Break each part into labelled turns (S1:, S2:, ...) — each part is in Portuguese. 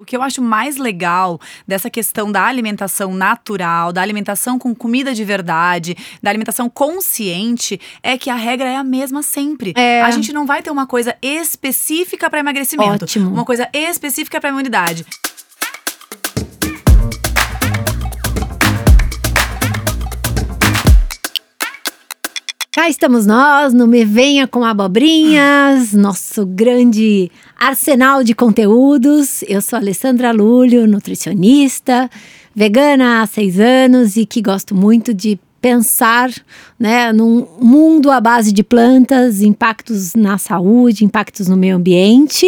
S1: O que eu acho mais legal dessa questão da alimentação natural, da alimentação com comida de verdade, da alimentação consciente, é que a regra é a mesma sempre.
S2: É.
S1: A gente não vai ter uma coisa específica para emagrecimento,
S2: Ótimo.
S1: uma coisa específica para imunidade.
S2: Cá estamos nós no Me Venha com Abobrinhas, nosso grande arsenal de conteúdos. Eu sou Alessandra Lúlio, nutricionista, vegana há seis anos e que gosto muito de pensar né, num mundo à base de plantas, impactos na saúde, impactos no meio ambiente.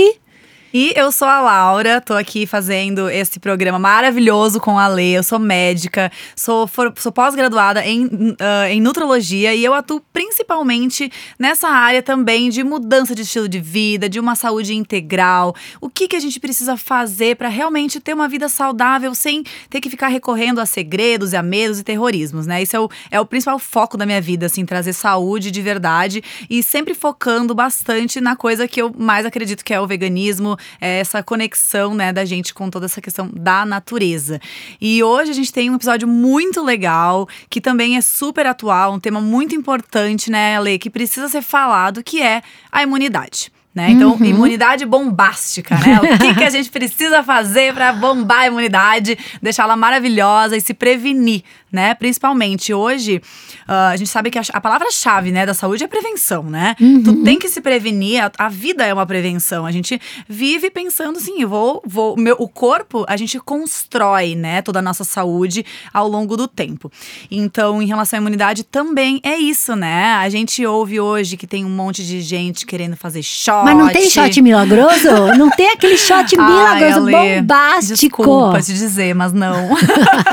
S1: E eu sou a Laura, tô aqui fazendo esse programa maravilhoso com a Lê. Eu sou médica, sou, sou pós-graduada em, ah, em nutrologia e eu atuo principalmente nessa área também de mudança de estilo de vida, de uma saúde integral. O que, que a gente precisa fazer para realmente ter uma vida saudável sem ter que ficar recorrendo a segredos e a medos e terrorismos, né? Isso é o, é o principal foco da minha vida, assim, trazer saúde de verdade e sempre focando bastante na coisa que eu mais acredito que é o veganismo, é essa conexão, né, da gente com toda essa questão da natureza. E hoje a gente tem um episódio muito legal, que também é super atual, um tema muito importante, né, Lê, que precisa ser falado, que é a imunidade. Né? Então, imunidade bombástica, né? O que, que a gente precisa fazer para bombar a imunidade, deixá-la maravilhosa e se prevenir, né? Principalmente hoje, ah, a gente sabe que a, a palavra-chave, né, da saúde é prevenção, né? Tu tem que se prevenir, a, a vida é uma prevenção. A gente vive pensando assim, vou, vou, meu, o corpo, a gente constrói, né, toda a nossa saúde ao longo do tempo. Então, em relação à imunidade, também é isso, né? A gente ouve hoje que tem um monte de gente querendo fazer shot.
S2: Mas não tem shot milagroso? Não tem aquele shot milagroso
S1: Ai, Ale,
S2: bombástico.
S1: Desculpa te dizer, mas não.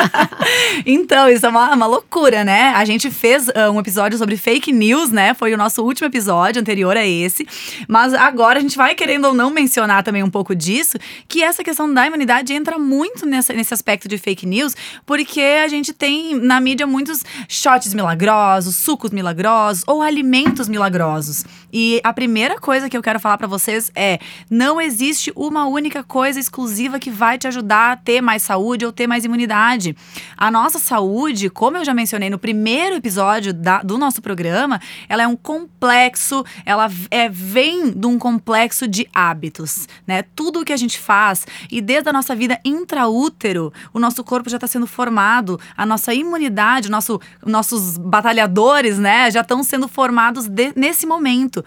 S1: então, isso é uma, uma loucura, né? A gente fez ah, um episódio sobre fake news, né? Foi o nosso último episódio, anterior a esse. Mas agora a gente vai, querendo ou não, mencionar também um pouco disso, que essa questão da imunidade entra muito nessa, nesse aspecto de fake news, porque a gente tem na mídia muitos shots milagrosos, sucos milagrosos ou alimentos milagrosos. E a primeira coisa que eu quero falar pra vocês é: não existe uma única coisa exclusiva que vai te ajudar a ter mais saúde ou ter mais imunidade. A nossa saúde, como eu já mencionei no primeiro episódio da- do nosso programa, ela é um complexo, ela é, vem de um complexo de hábitos, né? Tudo o que a gente faz e desde a nossa vida intraútero, o nosso corpo já está sendo formado, a nossa imunidade, nosso, nossos batalhadores, né, já estão sendo formados de- nesse momento.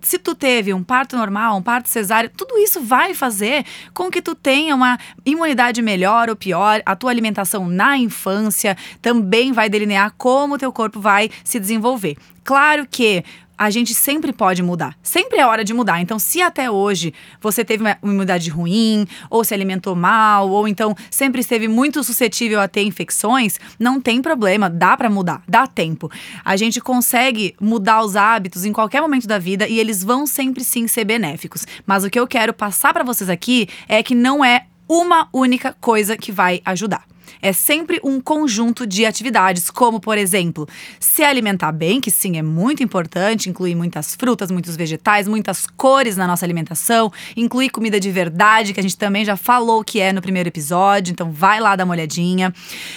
S1: Se tu teve um parto normal, um parto cesáreo, tudo isso vai fazer com que tu tenha uma imunidade melhor ou pior. A tua alimentação na infância também vai delinear como o teu corpo vai se desenvolver. Claro que a gente sempre pode mudar. Sempre é hora de mudar. Então, se até hoje você teve uma imunidade ruim, ou se alimentou mal, ou então sempre esteve muito suscetível a ter infecções, não tem problema, dá pra mudar, dá tempo. A gente consegue mudar os hábitos em qualquer momento da vida e eles vão sempre sim ser benéficos. Mas o que eu quero passar pra vocês aqui é que não é uma única coisa que vai ajudar. É sempre um conjunto de atividades, como, por exemplo, se alimentar bem, que sim é muito importante, incluir muitas frutas, muitos vegetais, muitas cores na nossa alimentação, incluir comida de verdade, que a gente também já falou que é no primeiro episódio, então vai lá dar uma olhadinha.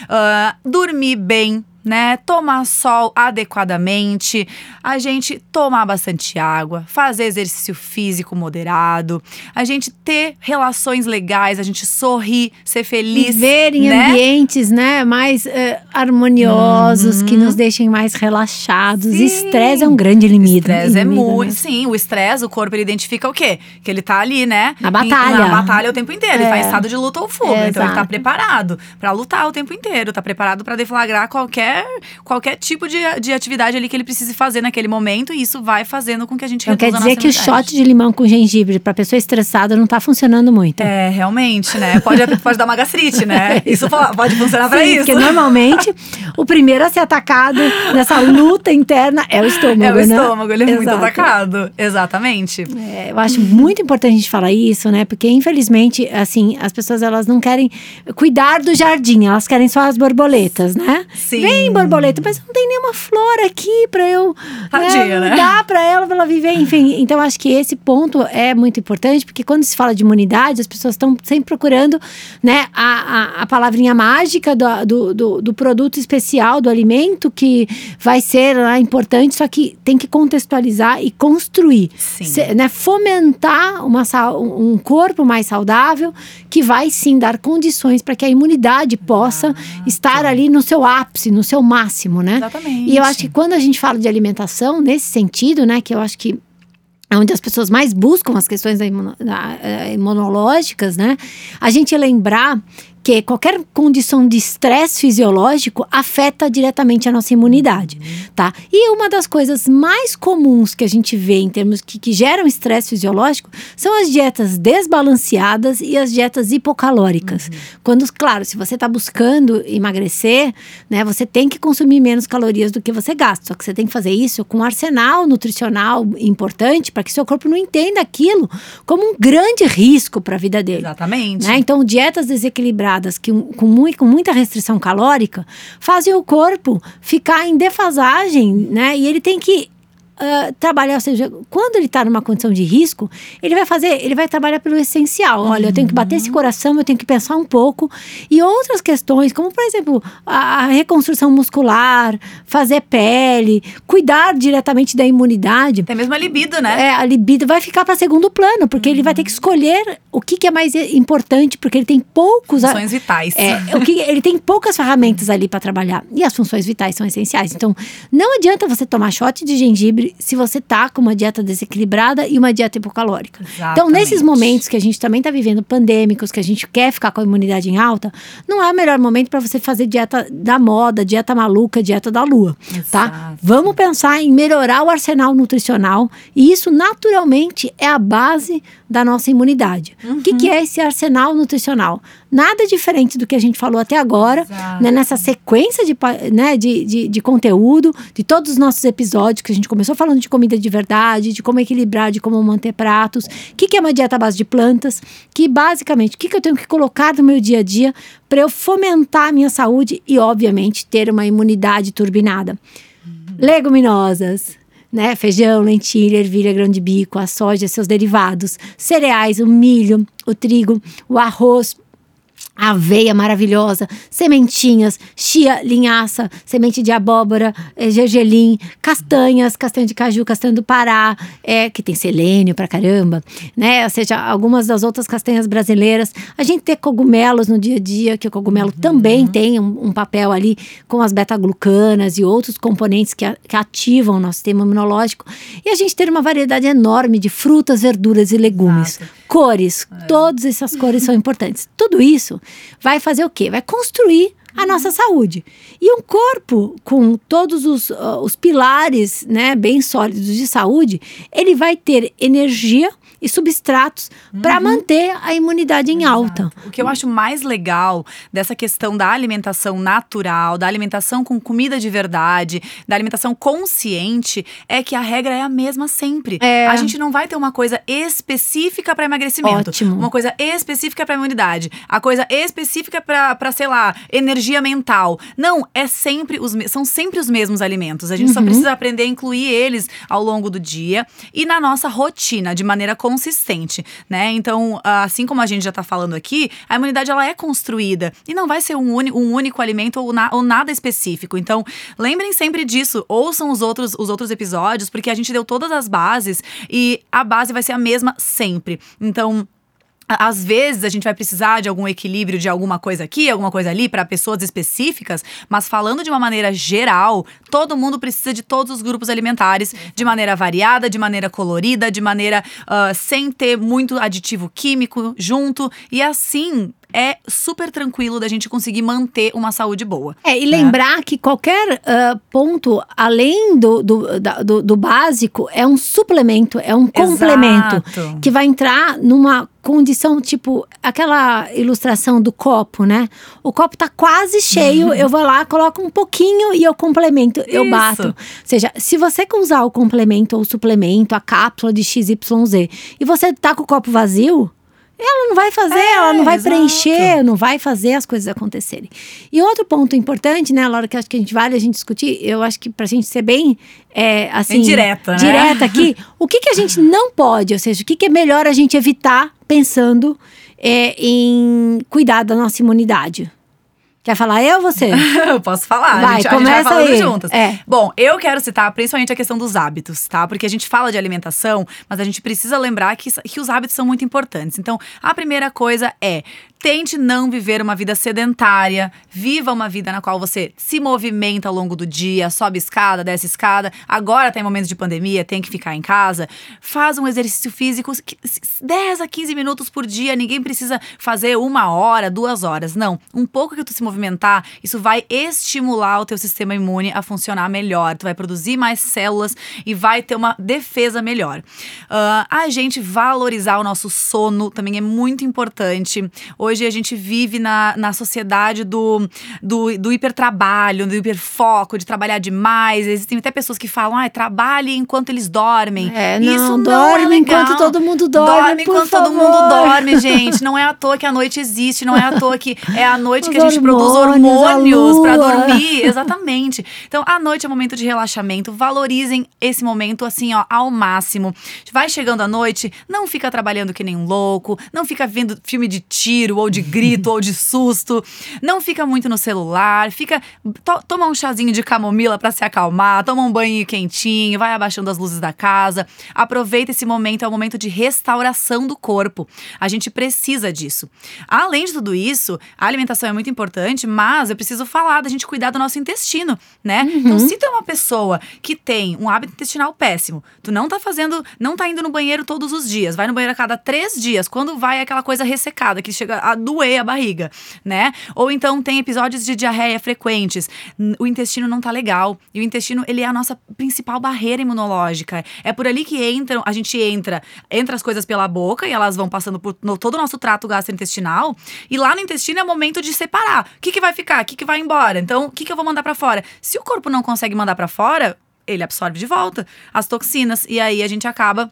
S1: Ah, dormir bem, né? Tomar sol adequadamente, a gente tomar bastante água, fazer exercício físico moderado, a gente ter relações legais, a gente sorrir, ser feliz.
S2: Viver em
S1: né?
S2: ambientes, né, mais eh, harmoniosos, que nos deixem mais relaxados.
S1: Uhum.
S2: Estresse é um grande limite.
S1: Estresse é muito.
S2: né?
S1: Sim, o estresse, o corpo ele identifica o quê? Que ele tá ali, né?
S2: Na batalha.
S1: Na batalha o tempo inteiro. Ele
S2: É.
S1: tá em estado de luta ou fuga.
S2: É,
S1: então ele tá
S2: exato.
S1: preparado pra lutar o tempo inteiro. Tá preparado pra deflagrar qualquer, qualquer tipo de, de atividade ali que ele precise fazer naquele momento. E isso vai fazendo com que a gente
S2: Então quer dizer que o shot de limão com gengibre pra pessoa estressada não tá funcionando muito.
S1: É, realmente, né? Pode, pode dar uma gastrite, né? Isso po- pode funcionar pra
S2: Sim,
S1: isso.
S2: porque normalmente o primeiro a ser atacado nessa luta interna é o estômago,
S1: É o
S2: né?
S1: estômago, ele é muito
S2: Exato.
S1: atacado. Exatamente.
S2: É, eu acho muito importante a gente falar isso, né? Porque infelizmente, assim, as pessoas elas não querem cuidar do jardim, elas querem só as borboletas, né?
S1: Sim.
S2: Vem tem borboleta, mas não tem nenhuma flor aqui pra eu
S1: Tadinha, né?
S2: dar pra ela, pra ela viver, enfim. Então, acho que esse ponto é muito importante, porque quando se fala de imunidade, as pessoas estão sempre procurando, né, a, a, a palavrinha mágica do, do, do, do produto especial, do alimento, que vai ser lá, importante, só que tem que contextualizar e construir. Se- né, fomentar uma, um corpo mais saudável, que vai sim dar condições para que a imunidade possa estar ali no seu ápice, no seu máximo, né?
S1: Exatamente.
S2: E eu acho que quando a gente fala de alimentação, nesse sentido, né, que eu acho que é onde as pessoas mais buscam as questões eh, imunológicas, né? A gente lembrar que qualquer condição de estresse fisiológico afeta diretamente a nossa imunidade, tá? E uma das coisas mais comuns que a gente vê em termos que, que geram estresse fisiológico são as dietas desbalanceadas e as dietas hipocalóricas. Quando, claro, se você está buscando emagrecer, né, você tem que consumir menos calorias do que você gasta. Só que você tem que fazer isso com um arsenal nutricional importante para que seu corpo não entenda aquilo como um grande risco para a vida dele.
S1: Exatamente.
S2: Né? Então, dietas desequilibradas que, um- com, mui- com muita restrição calórica fazem o corpo ficar em defasagem, né? E ele tem que ah, trabalhar, ou seja, quando ele está numa condição de risco, ele vai fazer, ele vai trabalhar pelo essencial. Olha, eu tenho que bater esse coração, eu tenho que pensar um pouco. E outras questões, como por exemplo, a, a reconstrução muscular, fazer pele, cuidar diretamente da imunidade.
S1: Até mesmo a libido, né?
S2: É, a libido vai ficar para segundo plano, porque ele vai ter que escolher o que, que é mais importante, porque ele tem poucos. a-
S1: Funções vitais.
S2: é, o que, ele tem poucas ferramentas ali para trabalhar. E as funções vitais são essenciais. Então, não adianta você tomar shot de gengibre se você tá com uma dieta desequilibrada e uma dieta hipocalórica. Então, nesses
S1: Exatamente.
S2: momentos que a gente também tá vivendo pandêmicos, que a gente quer ficar com a imunidade em alta, não é o melhor momento para você fazer dieta da moda, dieta maluca, dieta da lua, tá?
S1: Exato.
S2: Vamos pensar em melhorar o arsenal nutricional e isso naturalmente é a base da nossa imunidade. O que, que é esse arsenal nutricional? Nada diferente do que a gente falou até agora, né, nessa sequência de, né, de, de, de conteúdo, de todos os nossos episódios, que a gente começou falando de comida de verdade, de como equilibrar, de como manter pratos. O que, que é uma dieta à base de plantas? Que basicamente, o que, que eu tenho que colocar no meu dia a dia para eu fomentar a minha saúde e, obviamente, ter uma imunidade turbinada? Leguminosas, né? Feijão, lentilha, ervilha, grão de bico, a soja, seus derivados, cereais, o milho, o trigo, o arroz, aveia maravilhosa, sementinhas, chia, linhaça, semente de abóbora, eh, gergelim, castanhas, castanha de caju, castanha do Pará, é, que tem selênio pra caramba, né? Ou seja, algumas das outras castanhas brasileiras. A gente tem cogumelos no dia a dia, que o cogumelo também tem um, um papel ali com as beta-glucanas e outros componentes que, a- que ativam o nosso sistema imunológico. E a gente tem uma variedade enorme de frutas, verduras e legumes.
S1: Exato.
S2: Cores, todas essas cores são importantes. Tudo isso vai fazer o quê? Vai construir a nossa saúde. E um corpo com todos os, ah, os pilares né, bem sólidos de saúde, ele vai ter energia e substratos para manter a imunidade em alta.
S1: O que eu acho mais legal dessa questão da alimentação natural, da alimentação com comida de verdade, da alimentação consciente, é que a regra é a mesma sempre.
S2: É.
S1: A gente não vai ter uma coisa específica para emagrecimento,
S2: Ótimo.
S1: uma coisa específica para imunidade, a coisa específica para, sei lá, energia mental. Não, é sempre os são sempre os mesmos alimentos. A gente só
S2: Uhum.
S1: precisa aprender a incluir eles ao longo do dia e na nossa rotina de maneira consistente, né? Então, assim como a gente já tá falando aqui, a imunidade ela é construída e não vai ser um, uni- um único alimento ou, na- ou nada específico. Então, lembrem sempre disso, ouçam os outros, os outros episódios, porque a gente deu todas as bases e a base vai ser a mesma sempre. Então, Às vezes a gente vai precisar de algum equilíbrio de alguma coisa aqui, alguma coisa ali para pessoas específicas, mas falando de uma maneira geral, todo mundo precisa de todos os grupos alimentares de maneira variada, de maneira colorida, de maneira ah, sem ter muito aditivo químico junto. E assim é super tranquilo da gente conseguir manter uma saúde boa.
S2: É, e lembrar que qualquer ah, ponto além do, do, da- do, do básico é um suplemento, é um complemento
S1: Exato.
S2: que vai entrar numa condição tipo aquela ilustração do copo, né? O copo tá quase cheio, eu vou lá, coloco um pouquinho e eu complemento, eu
S1: Isso.
S2: bato. Ou seja, se você usar o complemento ou o suplemento, a cápsula de XYZ, e você tá com o copo vazio, ela não vai fazer,
S1: É,
S2: ela não vai
S1: exato.
S2: preencher, não vai fazer as coisas acontecerem. E outro ponto importante, né, Laura, que acho que a gente vale a gente discutir, eu acho que pra gente ser bem, é, assim...
S1: Direta, né?
S2: Direta aqui, o que que a gente não pode, ou seja, o que que é melhor a gente evitar pensando é, em cuidar da nossa imunidade? Quer falar eu ou você?
S1: Eu posso falar,
S2: Vai,
S1: a, gente, a gente vai
S2: começa
S1: falando
S2: aí.
S1: juntas.
S2: É.
S1: Bom, eu quero citar principalmente a questão dos hábitos, tá? Porque a gente fala de alimentação, mas a gente precisa lembrar que, que os hábitos são muito importantes. Então, a primeira coisa é tente não viver uma vida sedentária, viva uma vida na qual você se movimenta ao longo do dia, sobe escada, desce escada. Agora tá em momentos de pandemia, tem que ficar em casa. Faz um exercício físico que- 10 a 15 minutos por dia, ninguém precisa fazer uma hora, duas horas. Não, um pouco que tu se movimentar, isso vai estimular o teu sistema imune a funcionar melhor. Tu vai produzir mais células e vai ter uma defesa melhor. Ah, a gente valorizar o nosso sono também é muito importante. Hoje a gente vive na, na sociedade do, do, do hipertrabalho, do hiperfoco, de trabalhar demais. Existem até pessoas que falam, ah, trabalhe enquanto eles dormem.
S2: É, não,
S1: Isso não
S2: dorme
S1: é
S2: enquanto todo mundo dorme,
S1: Dorme enquanto todo
S2: favor.
S1: mundo dorme, gente. Não é à toa que a noite existe, não é à toa que é a noite que a
S2: Os
S1: gente produz
S2: hormônios, a
S1: hormônios pra
S2: lua.
S1: dormir. Exatamente. Então, a noite é momento de relaxamento. Valorizem esse momento, assim, ó, ao máximo. Vai chegando a noite, não fica trabalhando que nem um louco, não fica vendo filme de tiro, ou de grito, ou de susto. Não fica muito no celular, fica. to- toma um chazinho de camomila pra se acalmar, toma um banho quentinho, vai abaixando as luzes da casa. Aproveita esse momento, é o momento de restauração do corpo. A gente precisa disso. Além de tudo isso, a alimentação é muito importante, mas eu preciso falar da gente cuidar do nosso intestino, né? Então, se tu é uma pessoa que tem um hábito intestinal péssimo, tu não tá fazendo, não tá indo no banheiro todos os dias, vai no banheiro a cada três dias, quando vai aquela coisa ressecada, que chega a doer a barriga, né? Ou então tem episódios de diarreia frequentes, o intestino não tá legal. E o intestino, ele é a nossa principal barreira imunológica. É por ali que entram, a gente entra, entra as coisas pela boca e elas vão passando por no- todo o nosso trato gastrointestinal. E lá no intestino é o momento de separar. O que, que vai ficar? O que, que vai embora? Então, o que, que eu vou mandar pra fora? Se o corpo não consegue mandar pra fora, ele absorve de volta as toxinas. E aí a gente acaba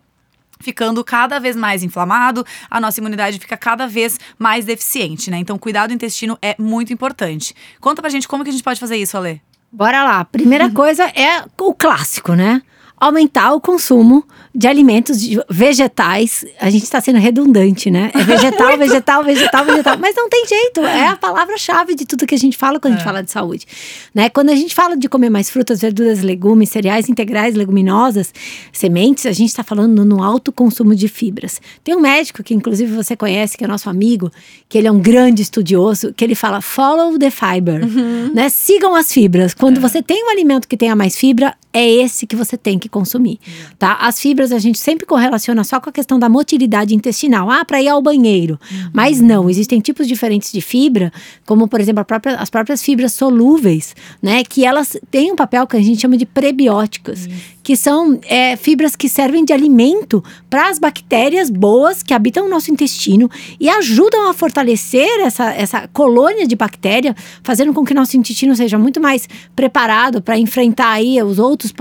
S1: ficando cada vez mais inflamado, a nossa imunidade fica cada vez mais deficiente, né? Então, cuidar do intestino é muito importante. Conta pra gente como que a gente pode fazer isso, Ale.
S2: Bora lá. Primeira coisa é o clássico, né? Aumentar o consumo de alimentos de- vegetais. A gente está sendo redundante, né? É vegetal, vegetal, vegetal, vegetal. Mas não tem jeito. É a palavra-chave de tudo que a gente fala quando a gente fala de saúde. Né? Quando a gente fala de comer mais frutas, verduras, legumes, cereais integrais, leguminosas, sementes, a gente está falando no alto consumo de fibras. Tem um médico que, inclusive, você conhece, que é nosso amigo, que ele é um grande estudioso, que ele fala: follow the fiber. Né? Sigam as fibras. Quando você tem um alimento que tenha mais fibra, é esse que você tem que consumir, tá? As fibras a gente sempre correlaciona só com a questão da motilidade intestinal, ah, para ir ao banheiro. Mas não, existem tipos diferentes de fibra, como por exemplo própria- as próprias fibras solúveis, né? Que elas têm um papel que a gente chama de prebióticos, que são é, fibras que servem de alimento para as bactérias boas que habitam o nosso intestino e ajudam a fortalecer essa, essa colônia de bactéria, fazendo com que nosso intestino seja muito mais preparado para enfrentar aí os outros,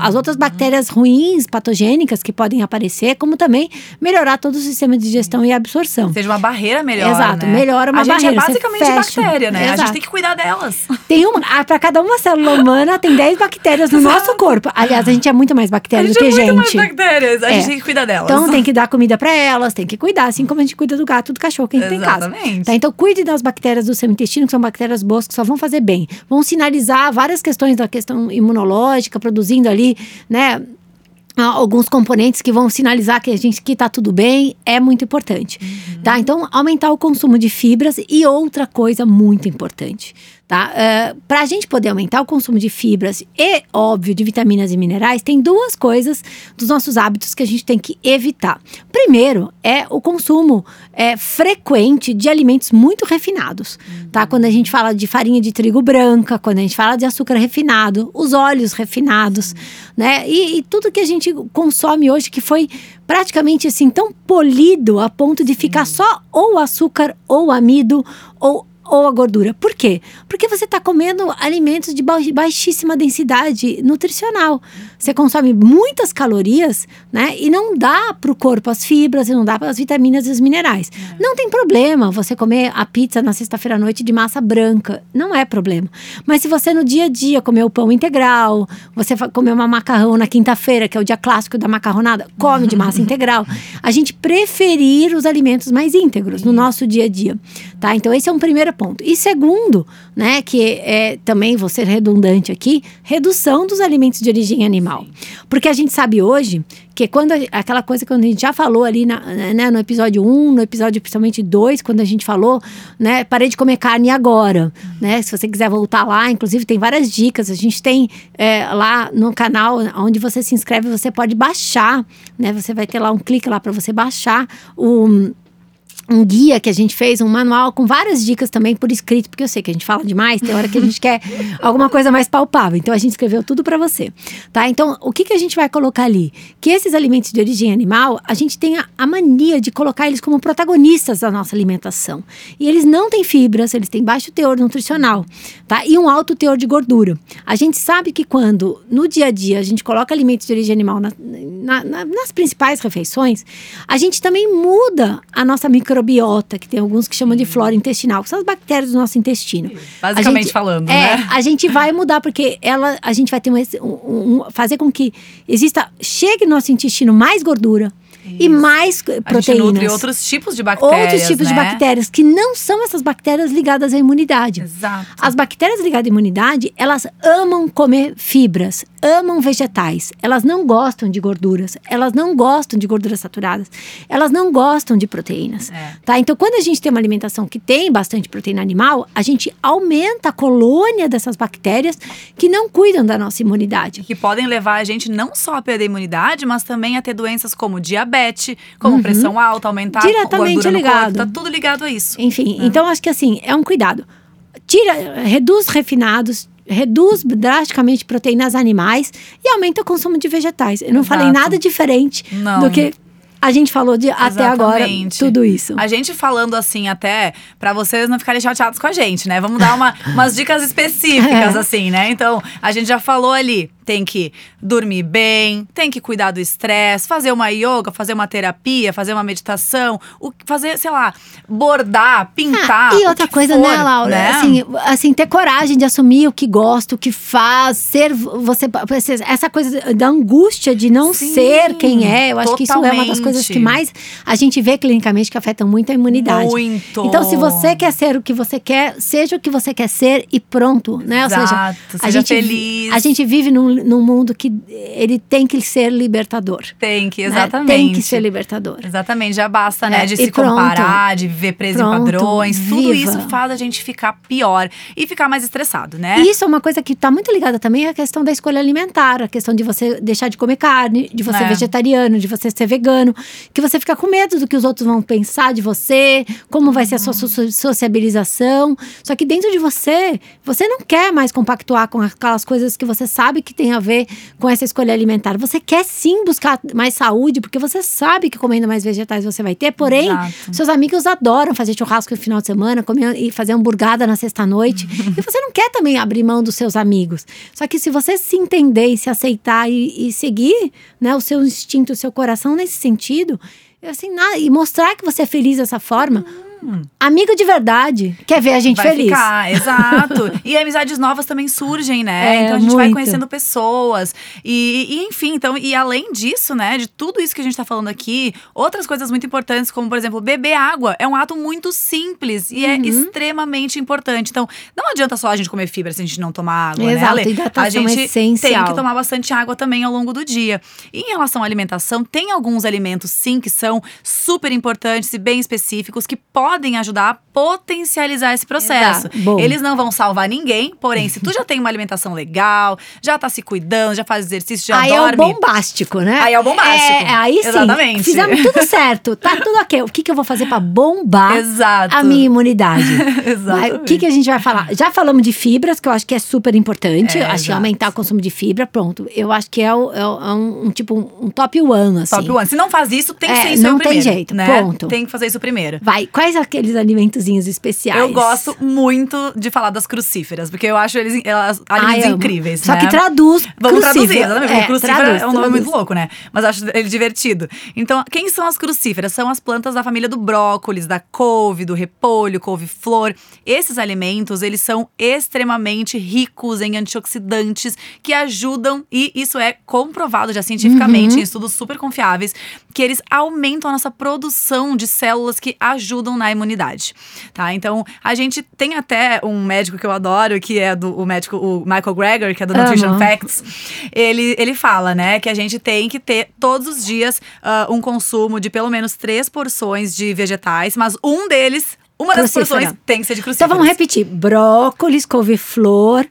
S2: as outras bactérias ruins, patogênicas que podem aparecer, como também melhorar todo o sistema de digestão e absorção.
S1: Seja uma barreira melhor,
S2: Exato,
S1: né?
S2: melhora uma
S1: a gente
S2: barreira,
S1: é
S2: você
S1: basicamente
S2: fecha.
S1: bactéria, né? A
S2: Exato.
S1: gente tem que cuidar delas.
S2: Tem uma, para cada uma célula humana tem 10 bactérias no nosso corpo. Aliás, a gente é muito mais
S1: A
S2: bactéria do
S1: gente
S2: que
S1: é muito
S2: gente.
S1: mais bactérias. A
S2: É.
S1: gente tem que cuidar delas.
S2: Então tem que dar comida pra elas, tem que cuidar, assim como a gente cuida do gato, do cachorro que a gente tem em casa.
S1: Exatamente.
S2: Tá? Então cuide das bactérias do seu intestino, que são bactérias boas que só vão fazer bem. Vão sinalizar várias questões da questão imunológica, produzindo ali, né? Alguns componentes que vão sinalizar que a gente que tá tudo bem é muito importante, tá? Então aumentar o consumo de fibras e outra coisa muito importante, tá? Para a gente poder aumentar o consumo de fibras e óbvio de vitaminas e minerais, tem duas coisas dos nossos hábitos que a gente tem que evitar. Primeiro é o consumo é, frequente de alimentos muito refinados, tá? Quando a gente fala de farinha de trigo branca, quando a gente fala de açúcar refinado, os óleos refinados, né? E, e tudo que a gente consome hoje que foi praticamente assim tão polido a ponto de ficar só ou açúcar ou amido ou ou a gordura. Por quê? Porque você está comendo alimentos de baixíssima densidade nutricional. Você consome muitas calorias, né? E não dá para o corpo as fibras, e não dá para as vitaminas e os minerais. É. Não tem problema você comer a pizza na sexta-feira à noite de massa branca. Não é problema. Mas se você no dia a dia comer o pão integral, você comer uma macarrão na quinta-feira, que é o dia clássico da macarronada, come de massa integral. A gente preferir os alimentos mais íntegros no nosso dia a dia, tá? Então esse é um primeiro ponto. E segundo, né, que é também vou ser redundante aqui, redução dos alimentos de origem animal. Porque a gente sabe hoje que quando a, aquela coisa que a gente já falou ali na, né, no episódio 1, no episódio principalmente 2, quando a gente falou, né, parei de comer carne agora, né? Se você quiser voltar lá, inclusive tem várias dicas, a gente tem é, lá no canal onde você se inscreve, você pode baixar, né? Você vai ter lá um clique lá para você baixar o um guia que a gente fez, um manual com várias dicas também por escrito, porque eu sei que a gente fala demais, tem hora que a gente quer alguma coisa mais palpável. Então a gente escreveu tudo para você, tá? Então, o que que a gente vai colocar ali? Que esses alimentos de origem animal, a gente tem a, a mania de colocar eles como protagonistas da nossa alimentação. E eles não têm fibras, eles têm baixo teor nutricional, tá? E um alto teor de gordura. A gente sabe que quando no dia a dia a gente coloca alimentos de origem animal na, na, na, nas principais refeições, a gente também muda a nossa micro microbiota, que tem alguns que chamam de flora intestinal, que são as bactérias do nosso intestino.
S1: Basicamente gente, falando,
S2: é,
S1: né?
S2: A gente vai mudar porque ela, a gente vai ter um, um, um fazer com que exista chegue no nosso intestino mais gordura isso. e mais proteínas. A gente nutre
S1: outros tipos de bactérias.
S2: Outros tipos
S1: né?
S2: de bactérias, que não são essas bactérias ligadas à imunidade.
S1: Exato.
S2: As bactérias ligadas à imunidade, elas amam comer fibras, amam vegetais. Elas não gostam de gorduras, elas não gostam de gorduras saturadas, elas não gostam de proteínas. É. Tá? Então, quando a gente tem uma alimentação que tem bastante proteína animal, a gente aumenta a colônia dessas bactérias que não cuidam da nossa imunidade.
S1: Que podem levar a gente não só a perder a imunidade, mas também a ter doenças como diabetes diabetes, como uhum. pressão alta, aumentar Diretamente ligado. Corpo, tá tudo ligado a isso.
S2: Enfim, é. então acho que assim, é um cuidado. Tira, reduz refinados, reduz drasticamente proteínas animais e aumenta o consumo de vegetais. Eu não Exato. falei nada diferente não. do que a gente falou de Exatamente. até agora tudo isso.
S1: A gente falando assim até para vocês não ficarem chateados com a gente, né? Vamos dar uma, umas dicas específicas é. assim, né? Então, a gente já falou ali tem que dormir bem, tem que cuidar do estresse, fazer uma yoga, fazer uma terapia, fazer uma meditação, fazer, sei lá, bordar, pintar.
S2: Ah, e outra coisa,
S1: for,
S2: né, Laura? Né? Assim, assim, ter coragem de assumir o que gosta, o que faz, ser você. Essa coisa da angústia de não Sim, ser quem é, eu acho totalmente. que isso é uma das coisas que mais a gente vê clinicamente que afetam muito a imunidade.
S1: Muito.
S2: Então, se você quer ser o que você quer, seja o que você quer ser e pronto, né?
S1: Exato,
S2: Ou seja,
S1: seja a gente, feliz.
S2: A gente vive num num mundo que ele tem que ser libertador.
S1: Tem que, exatamente.
S2: Né? Tem que ser libertador.
S1: Exatamente, já basta, né? É, de se pronto, comparar, de viver preso pronto, em padrões. Viva. Tudo isso faz a gente ficar pior e ficar mais estressado, né?
S2: Isso é uma coisa que está muito ligada também à questão da escolha alimentar, a questão de você deixar de comer carne, de você é. ser vegetariano, de você ser vegano, que você fica com medo do que os outros vão pensar de você, como vai ser a sua uhum. sociabilização. Só que dentro de você, você não quer mais compactuar com aquelas coisas que você sabe que tem tem a ver com essa escolha alimentar. Você quer sim buscar mais saúde, porque você sabe que comendo mais vegetais você vai ter, porém, Exato. seus amigos adoram fazer churrasco no final de semana, comer e fazer hamburgada na sexta-noite. e você não quer também abrir mão dos seus amigos. Só que se você se entender e se aceitar e, e seguir né, o seu instinto, o seu coração nesse sentido, assim, e mostrar que você é feliz dessa forma. Uhum Amigo de verdade quer ver a gente
S1: vai
S2: feliz.
S1: Ficar, exato. e amizades novas também surgem, né? É, então a gente muito. vai conhecendo pessoas. E, e, enfim, então, e além disso, né, de tudo isso que a gente tá falando aqui, outras coisas muito importantes, como, por exemplo, beber água, é um ato muito simples e é uhum. é extremamente importante. Então, não adianta só a gente comer fibra se a gente não tomar água,
S2: exato,
S1: né? A gente
S2: essencial.
S1: tem que tomar bastante água também ao longo do dia. E em relação à alimentação, tem alguns alimentos, sim, que são super importantes e bem específicos, que podem podem ajudar a potencializar esse processo. Eles não vão salvar ninguém, porém, se tu já tem uma alimentação legal, já tá se cuidando, já faz exercício, já
S2: aí
S1: dorme.
S2: Aí é o bombástico, né?
S1: Aí é o bombástico.
S2: É, aí sim. Exatamente. Fizemos tudo certo. Tá tudo ok. O que, que eu vou fazer para bombar
S1: Exato.
S2: a minha imunidade?
S1: Exato.
S2: O que, que a gente vai falar? Já falamos de fibras, que eu acho que é super importante. É, acho exato. que aumentar o consumo de fibra, pronto. Eu acho que é, o, é, é um, um, tipo um, um top one, assim.
S1: Top one. Se não faz isso, tem que é, ser isso
S2: não
S1: primeiro.
S2: Não tem jeito,
S1: né?
S2: ponto.
S1: Tem que fazer isso primeiro.
S2: Vai. Quais Aqueles alimentozinhos especiais?
S1: Eu gosto muito de falar das crucíferas, porque eu acho eles elas, alimentos
S2: Ai,
S1: incríveis.
S2: Só
S1: né?
S2: que traduz
S1: Vamos
S2: crucífera.
S1: traduzir, exatamente.
S2: É,
S1: crucífera
S2: traduz,
S1: é um nome
S2: traduz.
S1: muito louco, né? Mas acho ele divertido. Então, quem são as crucíferas? São as plantas da família do brócolis, da couve, do repolho, couve-flor. Esses alimentos, eles são extremamente ricos em antioxidantes que ajudam, e isso é comprovado já cientificamente,
S2: Uhum.
S1: em estudos super confiáveis, que eles aumentam a nossa produção de células que ajudam na imunidade, tá? Então, a gente tem até um médico que eu adoro, que é do o médico, o Michael Greger, que é do
S2: Amo.
S1: Nutrition Facts. Ele, ele fala, né, que a gente tem que ter todos os dias ah, um consumo de pelo menos três porções de vegetais, mas um deles, uma das
S2: Crucífera.
S1: porções tem que ser de
S2: Então
S1: crucíferas.
S2: vamos repetir: brócolis, couve-flor,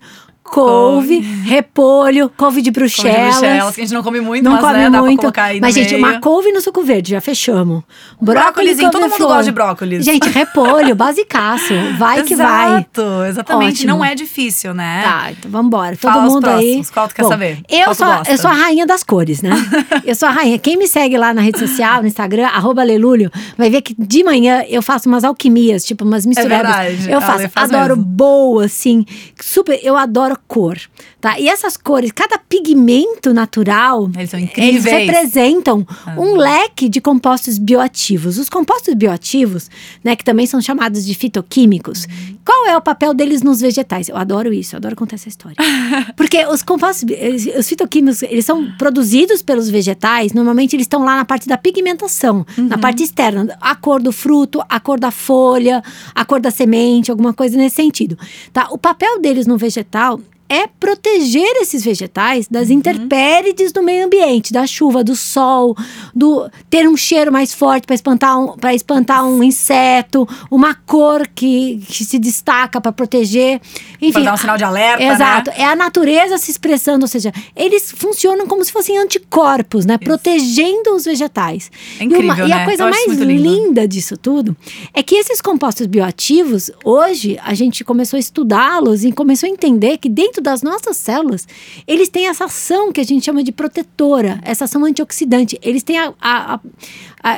S2: couve, repolho, couve de
S1: Couve de
S2: Bruxelas.
S1: Bruxelas, que a gente não come muito,
S2: Não
S1: mas
S2: come
S1: né, dá
S2: muito.
S1: pra colocar aí
S2: mas, gente,
S1: meio.
S2: uma couve no suco verde, já fechamos.
S1: Brócolizinho, todo mundo gosta de brócolis.
S2: Gente, repolho, basicaço. Vai que vai.
S1: Exato, exatamente.
S2: Ótimo.
S1: Não é difícil, né?
S2: Tá, então vambora. Todo
S1: Fala
S2: mundo aí.
S1: qual tu quer
S2: Bom,
S1: saber?
S2: Eu sou,
S1: gosta?
S2: eu sou a rainha das cores, né? eu sou a rainha. Quem me segue lá na rede social, no Instagram, arroba Lelúlio, vai ver que de manhã eu faço umas alquimias, tipo umas misturebas.
S1: É verdade,
S2: eu faço, adoro boa, assim, super, eu adoro cor, tá? E essas cores, cada pigmento natural,
S1: Eles
S2: eles
S1: incríveis. Ah.
S2: representam um leque de compostos bioativos. Os compostos bioativos, né, que também são chamados de fitoquímicos, qual é o papel deles nos vegetais? Eu adoro isso, eu adoro contar essa história. Porque os compostos, eles- os fitoquímicos, eles são produzidos pelos vegetais, normalmente eles estão lá na parte da pigmentação, na parte externa, a cor do fruto, a cor da folha, a cor da semente, alguma coisa nesse sentido. Tá? O papel deles no vegetal é proteger esses vegetais das intempéries do meio ambiente, da chuva, do sol, do ter um cheiro mais forte para espantar um, para espantar um inseto, uma cor que, que se destaca para proteger, enfim,
S1: Pra dar um sinal de alerta, né?
S2: Exato, é a natureza se expressando, ou seja, eles funcionam como se fossem anticorpos, né, protegendo os vegetais.
S1: É incrível,
S2: e, uma- e
S1: né?
S2: a coisa mais linda disso tudo é que esses compostos bioativos, hoje a gente começou a estudá-los e começou a entender que dentro das nossas células, eles têm essa ação que a gente chama de protetora, essa ação antioxidante. Eles têm a- a- a-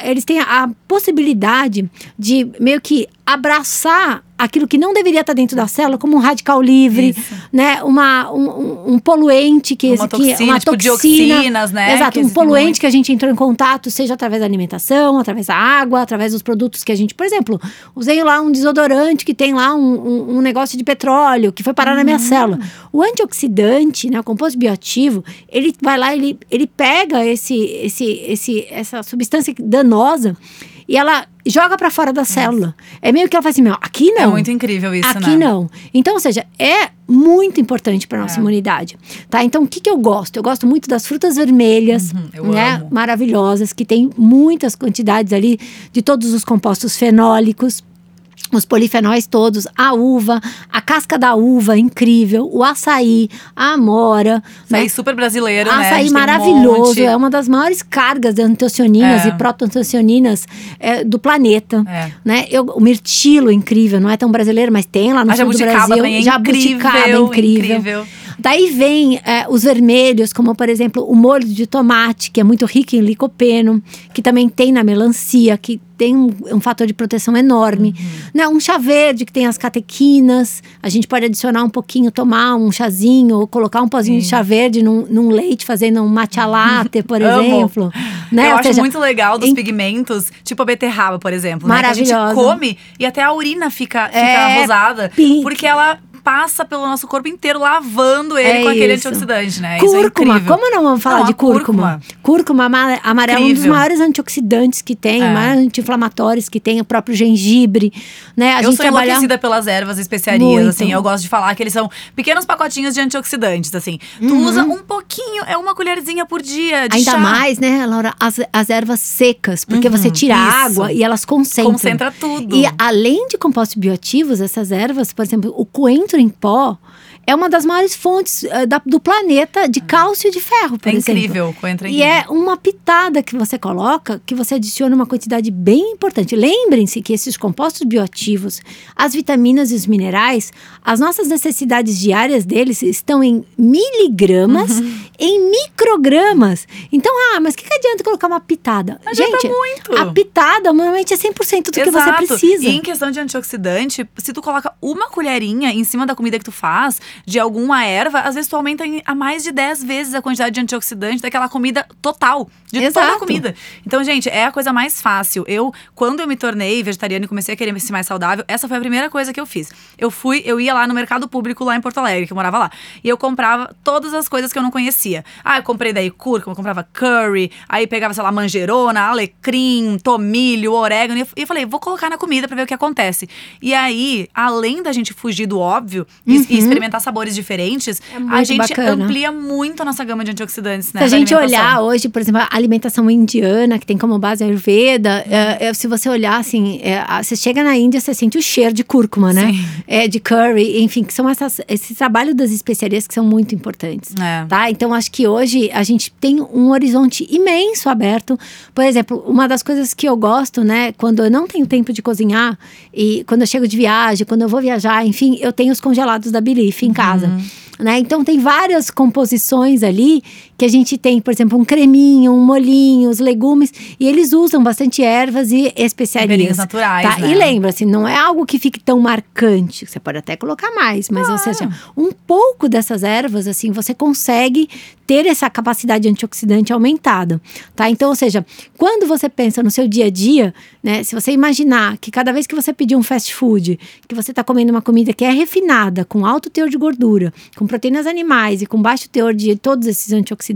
S2: eles têm a, a possibilidade de meio que abraçar aquilo que não deveria estar dentro da célula, como um radical livre,
S1: Isso.
S2: né? Uma, um, um- poluente que
S1: Uma
S2: aqui,
S1: toxina,
S2: uma
S1: tipo
S2: toxina,
S1: dioxinas, né,
S2: Exato,
S1: que
S2: um poluente
S1: muito.
S2: que a gente entrou em contato, seja através da alimentação, através da água, através dos produtos que a gente, por exemplo, usei lá um desodorante que tem lá um, um- um negócio de petróleo que foi parar na
S1: Hum.
S2: minha célula. O antioxidante, né, o composto bioativo, ele vai lá, ele, ele pega esse, esse, esse, essa substância danosa e ela joga para fora da célula. É meio que ela fala assim, meu, aqui não.
S1: É muito incrível isso,
S2: Aqui
S1: né?
S2: não. Então, ou seja, é muito importante para nossa
S1: É.
S2: imunidade, tá? Então, o que que eu gosto? Eu gosto muito das frutas vermelhas,
S1: Uhum,
S2: né?
S1: amo.
S2: Maravilhosas, que tem muitas quantidades ali de todos os compostos fenólicos. Os polifenóis todos, a uva, a casca da uva, incrível, o açaí, a amora, né?
S1: Açaí super brasileiro, né?
S2: Açaí
S1: tem um
S2: maravilhoso,
S1: monte.
S2: é uma das maiores cargas de antocianinas
S1: É.
S2: e protoantocianinas é, do planeta.
S1: É.
S2: Né? Eu, o mirtilo, incrível, não é tão brasileiro, mas tem lá no
S1: A
S2: sul do Brasil.
S1: também é
S2: jabuticaba,
S1: incrível,
S2: incrível.
S1: incrível.
S2: Daí vem é, os vermelhos, como por exemplo o molho de tomate, que é muito rico em licopeno, que também tem na melancia, que tem um, um fator de proteção enorme.
S1: Uhum.
S2: Né? Um chá verde que tem as catequinas, a gente pode adicionar um pouquinho, tomar um chazinho, ou colocar um pozinho de chá verde num, num leite, fazendo um matcha latte, por exemplo. Né?
S1: Eu
S2: Ou
S1: acho
S2: seja,
S1: muito legal dos
S2: em-
S1: pigmentos, tipo a beterraba, por exemplo. Né? Que a gente
S2: Maravilhosa.
S1: come e até a urina fica, fica
S2: É,
S1: rosada.
S2: pink.
S1: Porque ela passa pelo nosso corpo inteiro, lavando ele
S2: É
S1: com aquele
S2: isso.
S1: antioxidante, né? É
S2: Cúrcuma,
S1: incrível.
S2: como não vamos falar
S1: Não,
S2: de
S1: a
S2: cúrcuma? Cúrcuma ama- amarelo é um dos maiores antioxidantes que tem,
S1: É.
S2: maiores anti-inflamatórios que tem, o próprio gengibre, né? A
S1: eu
S2: gente
S1: sou
S2: trabalha
S1: enlouquecida pelas ervas especiarias,
S2: Muito.
S1: assim. Eu gosto de falar que eles são pequenos pacotinhos de antioxidantes, assim. Tu usa um pouquinho, é uma colherzinha por dia de
S2: Ainda
S1: chá.
S2: mais, né, Laura, as, as ervas secas, porque você tira a
S1: Uhum, isso.
S2: água e elas concentram.
S1: Concentra tudo.
S2: E além de compostos bioativos, essas ervas, por exemplo, o coentro em pó é uma das maiores fontes uh, da, do planeta de cálcio e de ferro, por
S1: é
S2: exemplo.
S1: incrível, coentro é
S2: E é uma pitada que você coloca, que você adiciona uma quantidade bem importante. Lembrem-se que esses compostos bioativos, as vitaminas e os minerais, as nossas necessidades diárias deles estão em miligramas, uhum. em microgramas. Então, ah, mas o que, que adianta colocar uma pitada?
S1: Adianta Gente, muito.
S2: a pitada normalmente é 100% do
S1: Exato.
S2: que você precisa.
S1: E em questão de antioxidante, se tu coloca uma colherinha em cima da comida que tu faz, de alguma erva, às vezes tu aumenta a mais de 10 vezes a quantidade de antioxidante daquela comida total, de Exato. toda a comida. Então, gente, é a coisa mais fácil. Eu, quando eu me tornei vegetariana e comecei a querer ser mais saudável, essa foi a primeira coisa que eu fiz. Eu fui, eu ia lá no mercado público lá em Porto Alegre, que eu morava lá, e eu comprava todas as coisas que eu não conhecia. Ah, eu comprei daí cúrcuma, eu comprava curry, aí pegava, sei lá, manjerona, alecrim, tomilho, orégano, e eu falei, vou colocar na comida para ver o que acontece. E aí, além da gente fugir do óbvio uhum. e experimentar sabores diferentes, é a gente bacana. amplia muito a nossa gama de antioxidantes, né?
S2: Se a gente olhar hoje, por exemplo, a alimentação indiana, que tem como base a Ayurveda, é, é, se você olhar assim, é, você chega na Índia, você sente o cheiro de cúrcuma, né? É, de curry, enfim, que são essas, esse trabalho das especiarias que são muito importantes.
S1: É.
S2: Tá? Então, acho que hoje a gente tem um horizonte imenso aberto. Por exemplo, uma das coisas que eu gosto, né, quando eu não tenho tempo de cozinhar, e quando eu chego de viagem, quando eu vou viajar, enfim, eu tenho os congelados da Belief em casa. Uhum. Né? Então tem várias composições ali que a gente tem, por exemplo, um creminho, um molinho, os legumes, e eles usam bastante ervas e especiarias.
S1: naturais,
S2: tá?
S1: né?
S2: E lembra, assim, não é algo que fique tão marcante, você pode até colocar mais, mas ou seja, um pouco dessas ervas, assim, você consegue ter essa capacidade antioxidante aumentada, tá? Então, ou seja, quando você pensa no seu dia a dia, né, se você imaginar que cada vez que você pedir um fast food, que você está comendo uma comida que é refinada, com alto teor de gordura, com proteínas animais e com baixo teor de todos esses antioxidantes,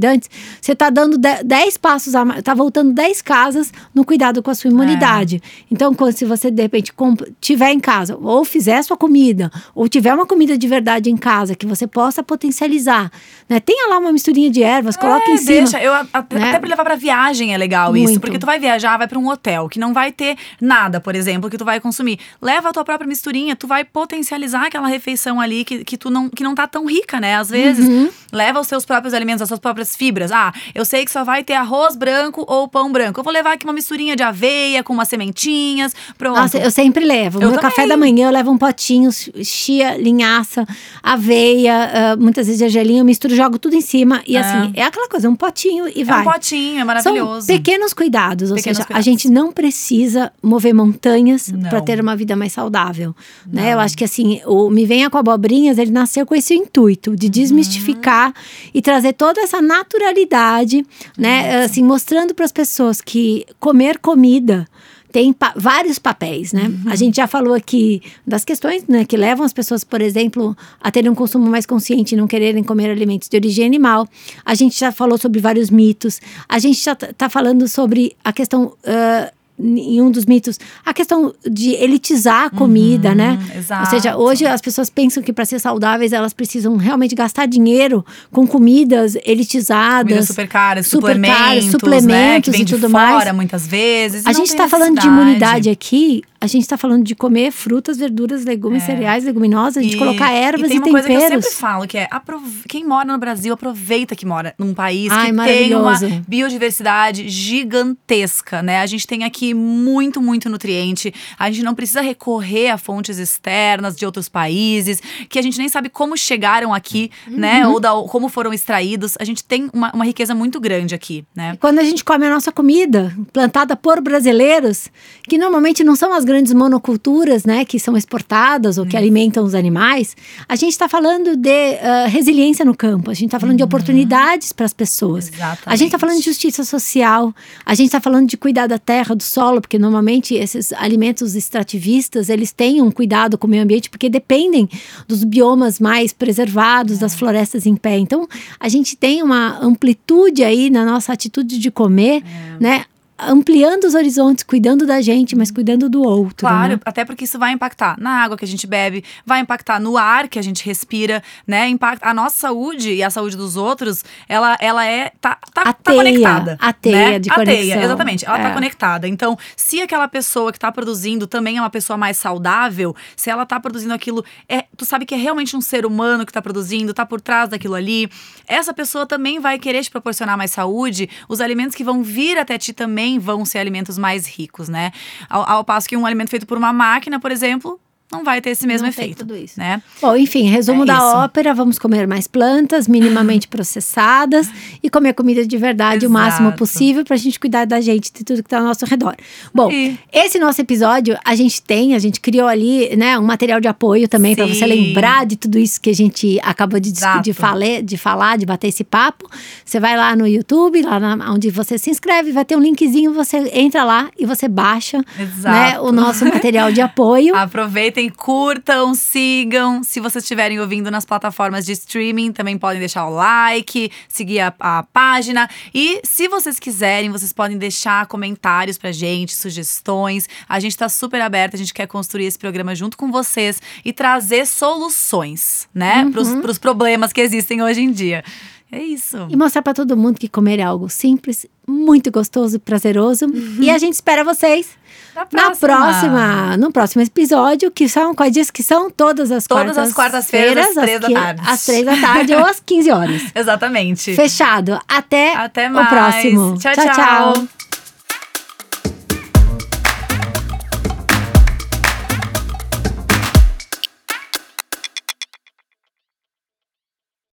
S2: você está dando 10 passos, está voltando 10 casas no cuidado com a sua imunidade. É. Então, quando se você de repente tiver em casa, ou fizer a sua comida, ou tiver uma comida de verdade em casa que você possa potencializar, né? Tenha lá uma misturinha de ervas, coloque é, em cima.
S1: Deixa, eu, até, né? até pra levar pra viagem é legal Muito. isso. Porque tu vai viajar, vai pra um hotel que não vai ter nada, por exemplo, que tu vai consumir. Leva a tua própria misturinha, tu vai potencializar aquela refeição ali que, que tu não, que não tá tão rica, né? Às vezes, uhum. leva os seus próprios alimentos, as suas próprias fibras. Ah, eu sei que só vai ter arroz branco ou pão branco. Eu vou levar aqui uma misturinha de aveia com umas sementinhas, pronto.
S2: Nossa, eu sempre levo. No meu também. café da manhã eu levo um potinho, chia, linhaça, aveia, uh, muitas vezes gergelim, eu misturo, jogo tudo em cima e assim, é aquela coisa, um potinho e vai.
S1: É um potinho, é maravilhoso.
S2: São pequenos cuidados, ou pequenos seja, cuidados. a gente não precisa mover montanhas para ter uma vida mais saudável, não. né? Eu acho que assim, o Me Venha com Abobrinhas, ele nasceu com esse intuito de desmistificar uhum. e trazer toda essa naturalidade, né? Uhum. Assim, mostrando para as pessoas que comer comida tem pa vários papéis, né? Uhum. A gente já falou aqui das questões né, que levam as pessoas, por exemplo, a terem um consumo mais consciente e não quererem comer alimentos de origem animal. A gente já falou sobre vários mitos. A gente já está falando sobre a questão. Uh, em um dos mitos, a questão de elitizar a comida, uhum, né?
S1: Exato.
S2: Ou seja, hoje as pessoas pensam que para ser saudáveis elas precisam realmente gastar dinheiro com comidas elitizadas, comidas
S1: super caras, super suplementos, caras, suplementos né? que vem e tudo de fora, mais. muitas vezes.
S2: A gente está falando de imunidade aqui a gente está falando de comer frutas, verduras, legumes, é. cereais, leguminosas, a gente e, colocar ervas e, tem e temperos.
S1: uma coisa que eu sempre falo, que é quem mora no Brasil, aproveita que mora num país
S2: Ai,
S1: que tem uma biodiversidade gigantesca, né? A gente tem aqui muito, muito nutriente. A gente não precisa recorrer a fontes externas de outros países, que a gente nem sabe como chegaram aqui, né? uhum. né? Ou da, como foram extraídos. A gente tem uma, uma riqueza muito grande aqui, né?
S2: Quando a gente come a nossa comida, plantada por brasileiros, que normalmente não são as grandes monoculturas, né, que são exportadas ou que uhum. alimentam os animais, a gente está falando de uh, resiliência no campo, a gente está falando uhum. de oportunidades para as pessoas.
S1: Exatamente.
S2: A gente está falando de justiça social, a gente está falando de cuidar da terra, do solo, porque normalmente esses alimentos extrativistas, eles têm um cuidado com o meio ambiente porque dependem dos biomas mais preservados, é. das florestas em pé. Então, a gente tem uma amplitude aí na nossa atitude de comer, é. né? Ampliando os horizontes, cuidando da gente, mas cuidando do outro.
S1: Claro,
S2: né?
S1: até porque isso vai impactar na água que a gente bebe, vai impactar no ar que a gente respira, né? Impacta a nossa saúde e a saúde dos outros, ela, ela é tá, tá,
S2: A
S1: tá
S2: teia,
S1: conectada.
S2: a teia
S1: né?
S2: de
S1: a teia,
S2: conexão.
S1: exatamente. Ela
S2: É.
S1: tá conectada. Então, se aquela pessoa que tá produzindo também é uma pessoa mais saudável, se ela tá produzindo aquilo, é, tu sabe que é realmente um ser humano que tá produzindo, tá por trás daquilo ali, essa pessoa também vai querer te proporcionar mais saúde. Os alimentos que vão vir até ti também vão ser alimentos mais ricos, né? Ao, ao passo que um alimento feito por uma máquina, por exemplo, não vai ter esse mesmo
S2: Não
S1: efeito,
S2: tudo isso.
S1: né?
S2: Bom, enfim, resumo
S1: É
S2: da
S1: isso.
S2: ópera: vamos comer mais plantas, minimamente processadas e comer comida de verdade o máximo
S1: Exato.
S2: possível pra gente cuidar da gente, de tudo que tá ao nosso redor. Bom,
S1: aí.
S2: esse nosso episódio a gente tem, a gente criou ali, né, um material de apoio também pra você lembrar de tudo isso que a gente acabou de,
S1: Exato.
S2: de, fale- de falar, de bater esse papo. Você vai lá no YouTube, lá na- onde você se inscreve, vai ter um linkzinho, você entra lá e você baixa né,
S1: Exato.
S2: o nosso material de apoio.
S1: Aproveitem, curtam, sigam. Se vocês estiverem ouvindo nas plataformas de streaming, também podem deixar o like, seguir a, a página. E se vocês quiserem, vocês podem deixar comentários pra gente, sugestões. A gente tá super aberta, a gente quer construir esse programa junto com vocês e trazer soluções, né, pros, pros problemas que existem hoje em dia. É isso.
S2: E mostrar pra todo mundo que comer é algo simples, muito gostoso e prazeroso. E a gente espera vocês
S1: Na
S2: na próxima, no próximo episódio, que são quais dias que são todas as
S1: Todas as quartas-feiras, às três da tarde.
S2: Às três da tarde ou às 15 horas.
S1: Exatamente.
S2: Fechado. Até,
S1: Até
S2: o
S1: mais.
S2: próximo.
S1: tchau. tchau.